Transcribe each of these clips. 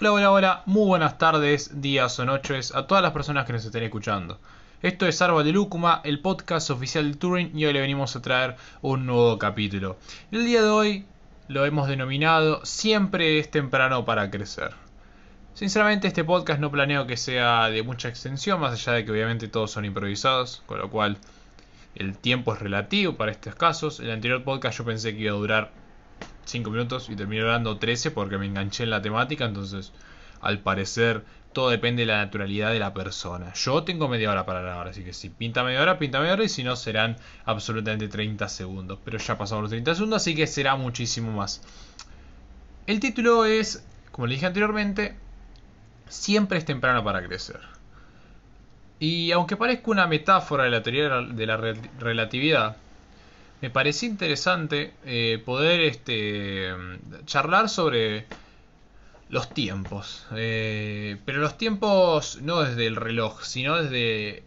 Hola, hola, hola, muy buenas tardes, días o noches a todas las personas que nos estén escuchando. Esto es Árbol de Lúcuma, el podcast oficial de Turing, y hoy le venimos a traer un nuevo capítulo. El día de hoy lo hemos denominado Siempre es temprano para crecer. Sinceramente este podcast no planeo que sea de mucha extensión, más allá de que obviamente todos son improvisados, con lo cual el tiempo es relativo para estos casos. El anterior podcast yo pensé que iba a durar 5 minutos y terminé hablando 13 porque me enganché en la temática, entonces al parecer todo depende de la naturalidad de la persona. Yo tengo media hora para grabar, así que si pinta media hora, pinta media hora y si no serán absolutamente 30 segundos. Pero ya pasamos los 30 segundos, así que será muchísimo más. El título es, como le dije anteriormente, siempre es temprano para crecer. Y aunque parezca una metáfora de la teoría de la relatividad, me pareció interesante eh, poder este, charlar sobre los tiempos. Eh, pero los tiempos no desde el reloj, sino desde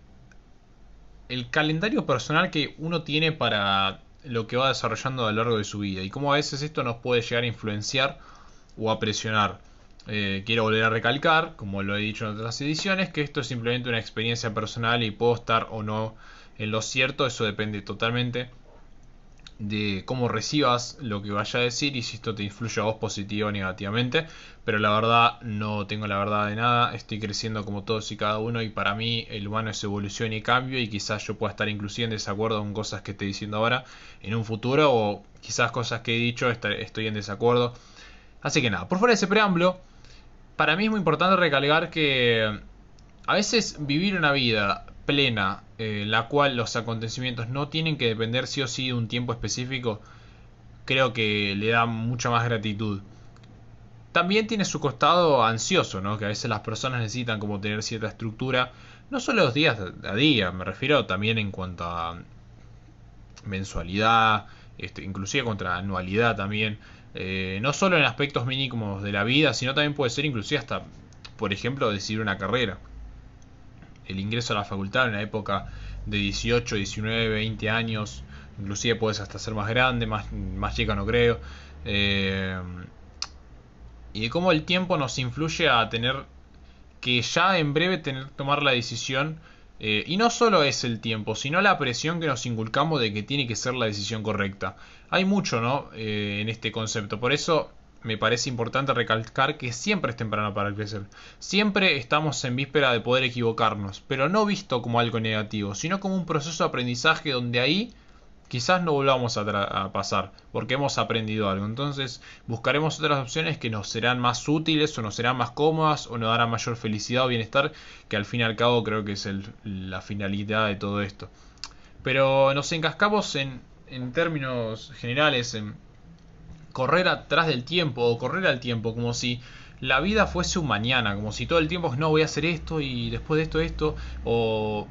el calendario personal que uno tiene para lo que va desarrollando a lo largo de su vida. Y cómo a veces esto nos puede llegar a influenciar o a presionar. Eh, quiero volver a recalcar, como lo he dicho en otras ediciones, que esto es simplemente una experiencia personal y puedo estar o no en lo cierto. Eso depende totalmente de cómo recibas lo que vaya a decir y si esto te influye a vos positivo o negativamente. Pero la verdad, no tengo la verdad de nada. Estoy creciendo como todos y cada uno. Y para mí, el humano es evolución y cambio. Y quizás yo pueda estar inclusive en desacuerdo con cosas que estoy diciendo ahora en un futuro. O quizás cosas que he dicho estoy en desacuerdo. Así que nada, por fuera de ese preámbulo, para mí es muy importante recalcar que a veces vivir una vida plena, eh, la cual los acontecimientos no tienen que depender sí o sí de un tiempo específico, creo que le da mucha más gratitud. También tiene su costado ansioso, ¿no? Que a veces las personas necesitan como tener cierta estructura, no solo los días a día, me refiero también en cuanto a mensualidad, este, inclusive contra anualidad también, eh, no solo en aspectos mínimos de la vida, sino también puede ser inclusive hasta, por ejemplo, decidir una carrera el ingreso a la facultad en la época de 18, 19, 20 años, inclusive puedes hasta ser más grande, más, más chica no creo. Eh, y de cómo el tiempo nos influye a tener que ya en breve tener tomar la decisión. Eh, y no solo es el tiempo, sino la presión que nos inculcamos de que tiene que ser la decisión correcta. Hay mucho, ¿no? Eh, en este concepto. Por eso me parece importante recalcar que siempre es temprano para crecer. Siempre estamos en víspera de poder equivocarnos, pero no visto como algo negativo, sino como un proceso de aprendizaje donde ahí quizás no volvamos a, pasar, porque hemos aprendido algo. Entonces buscaremos otras opciones que nos serán más útiles o nos serán más cómodas o nos darán mayor felicidad o bienestar, que al fin y al cabo creo que es la finalidad de todo esto. Pero nos encascamos en, en términos generales, en correr atrás del tiempo o correr al tiempo, como si la vida fuese un mañana, como si todo el tiempo no voy a hacer esto y después de esto esto, o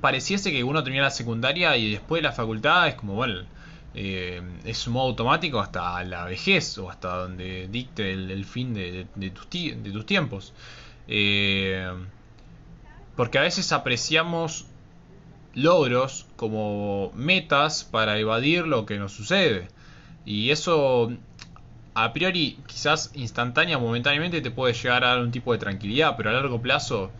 pareciese que uno termina la secundaria y después de la facultad es como, bueno, eh, es un modo automático hasta la vejez o hasta donde dicte el, fin de, tus de, tus tiempos. Eh, porque a veces apreciamos logros como metas para evadir lo que nos sucede. Y eso, a priori, quizás instantánea, momentáneamente, te puede llegar a dar un tipo de tranquilidad, pero a largo plazo,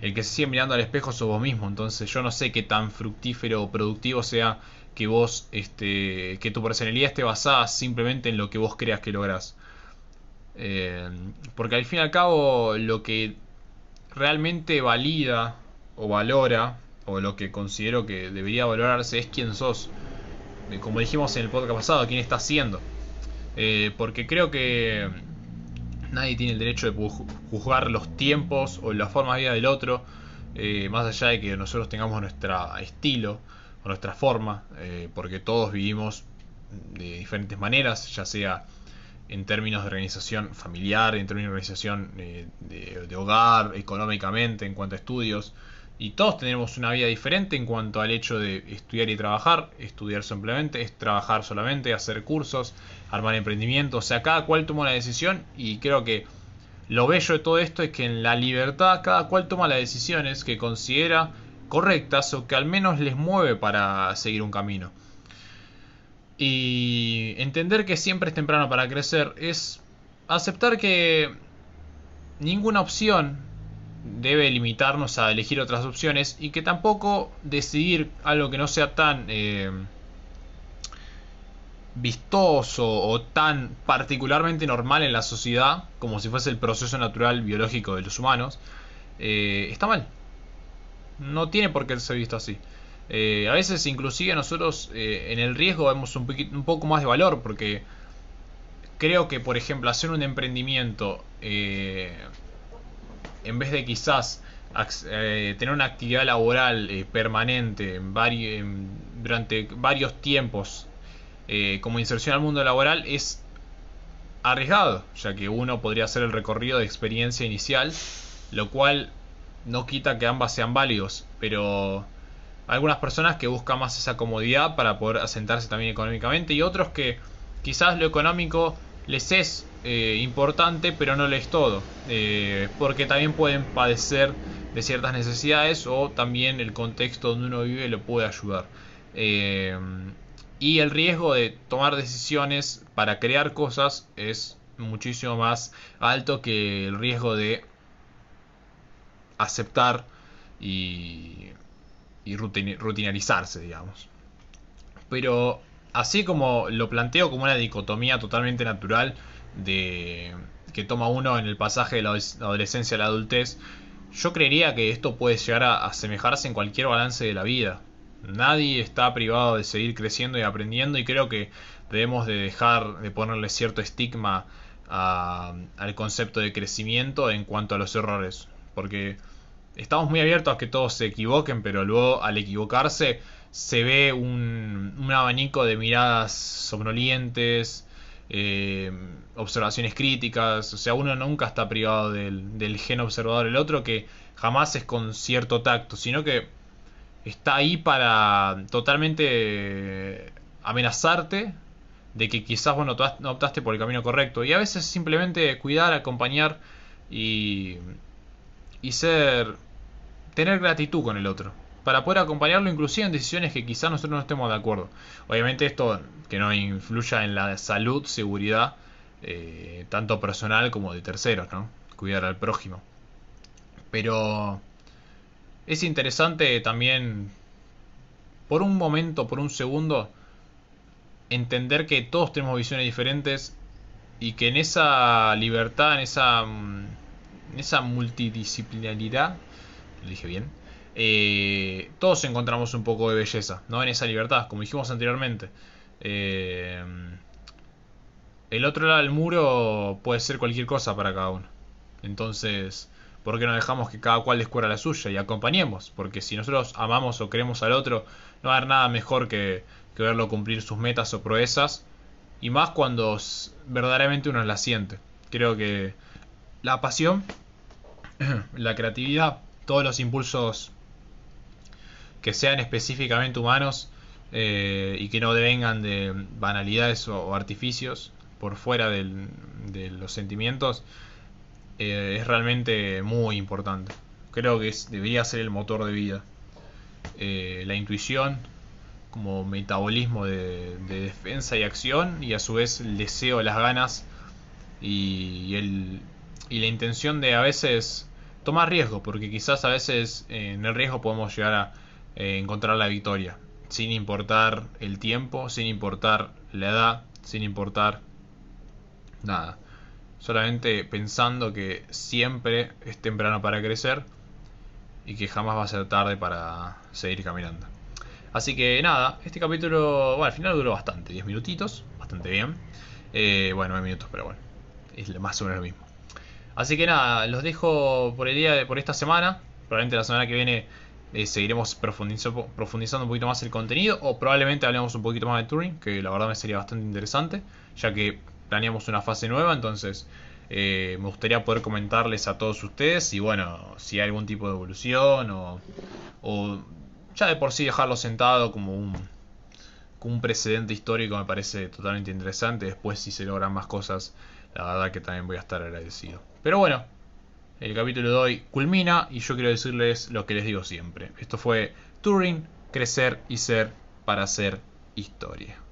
el que se sigue mirando al espejo sos vos mismo. Entonces, yo no sé qué tan fructífero o productivo sea que vos, este, que tu personalidad esté basada simplemente en lo que vos creas que lográs. Eh, porque al fin y al cabo, lo que realmente valida o valora, o lo que considero que debería valorarse, es quién sos como dijimos en el podcast pasado, quién está haciendo. Eh, porque creo que nadie tiene el derecho de juzgar los tiempos o la forma de vida del otro, eh, más allá de que nosotros tengamos nuestro estilo o nuestra forma, eh, porque todos vivimos de diferentes maneras, ya sea en términos de organización familiar, en términos de organización de hogar, económicamente, en cuanto a estudios, y todos tenemos una vida diferente en cuanto al hecho de estudiar y trabajar, estudiar simplemente, es trabajar solamente, hacer cursos, armar emprendimientos, o sea, cada cual toma una decisión y creo que lo bello de todo esto es que en la libertad cada cual toma las decisiones que considera correctas o que al menos les mueve para seguir un camino. Y entender que siempre es temprano para crecer es aceptar que ninguna opción debe limitarnos a elegir otras opciones y que tampoco decidir algo que no sea tan eh, vistoso o tan particularmente normal en la sociedad como si fuese el proceso natural biológico de los humanos eh, está mal. No tiene por qué ser visto así. Eh, a veces inclusive nosotros en el riesgo vemos un, un, poco más de valor porque creo que por ejemplo hacer un emprendimiento en vez de quizás eh, tener una actividad laboral eh, permanente durante varios tiempos eh, como inserción al mundo laboral es arriesgado, ya que uno podría hacer el recorrido de experiencia inicial, lo cual no quita que ambas sean válidos, pero algunas personas que buscan más esa comodidad para poder asentarse también económicamente y otros que quizás lo económico les es eh, importante, pero no les todo, eh, porque también pueden padecer de ciertas necesidades o también el contexto donde uno vive lo puede ayudar. Eh, y el riesgo de tomar decisiones para crear cosas es muchísimo más alto que el riesgo de aceptar y, y rutinarizarse, digamos. Pero así como lo planteo como una dicotomía totalmente natural, de que toma uno en el pasaje de la adolescencia a la adultez, yo creería que esto puede llegar a asemejarse en cualquier balance de la vida. Nadie está privado de seguir creciendo y aprendiendo y creo que debemos de dejar de ponerle cierto estigma al concepto de crecimiento en cuanto a los errores. Porque estamos muy abiertos a que todos se equivoquen, pero luego al equivocarse se ve un, un abanico de miradas somnolientes, eh, observaciones críticas, o sea, uno nunca está privado del, del gen observador, el otro que jamás es con cierto tacto, sino que está ahí para totalmente amenazarte de que quizás vos no optaste por el camino correcto. Y a veces simplemente cuidar, acompañar y, y ser... tener gratitud con el otro para poder acompañarlo inclusive en decisiones que quizás nosotros no estemos de acuerdo. Obviamente esto que no influya en la salud, seguridad, eh, tanto personal como de terceros, ¿no? Cuidar al prójimo. Pero es interesante también, por un momento, por un segundo, entender que todos tenemos visiones diferentes y que en esa libertad, en esa, en esa multidisciplinaridad, lo dije bien, eh, todos encontramos un poco de belleza, ¿no? En esa libertad, como dijimos anteriormente. Eh, el otro lado del muro puede ser cualquier cosa para cada uno. Entonces, ¿por qué no dejamos que cada cual descubra la suya y acompañemos? Porque si nosotros amamos o queremos al otro, no va a haber nada mejor que, que verlo cumplir sus metas o proezas. Y más cuando verdaderamente uno la siente. Creo que la pasión, la creatividad, todos los impulsos que sean específicamente humanos eh, y que no devengan de banalidades o, artificios por fuera de los sentimientos, eh, es realmente muy importante. Creo que debería ser el motor de vida. Eh, la intuición como metabolismo de, defensa y acción y a su vez el deseo, las ganas y, el, y la intención de a veces tomar riesgo, porque quizás a veces en el riesgo podemos llegar a eh, encontrar la victoria, sin importar el tiempo, sin importar la edad, sin importar nada. Solamente pensando que siempre es temprano para crecer y que jamás va a ser tarde para seguir caminando. Así que nada, este capítulo, bueno, al final duró bastante, 10 minutitos, bastante bien. Eh, bueno, 9 minutos, pero bueno, es más o menos lo mismo. Así que nada, los dejo por el día de, por esta semana. Probablemente la semana que viene eh, seguiremos profundizando, profundizando un poquito más el contenido o probablemente hablemos un poquito más de Turing, que la verdad me sería bastante interesante, ya que planeamos una fase nueva, entonces eh, me gustaría poder comentarles a todos ustedes y bueno, si hay algún tipo de evolución o, o ya de por sí dejarlo sentado como un, como un precedente histórico me parece totalmente interesante, después si se logran más cosas, la verdad que también voy a estar agradecido. Pero bueno, el capítulo de hoy culmina y yo quiero decirles lo que les digo siempre. Esto fue Turing, crecer y ser para hacer historia.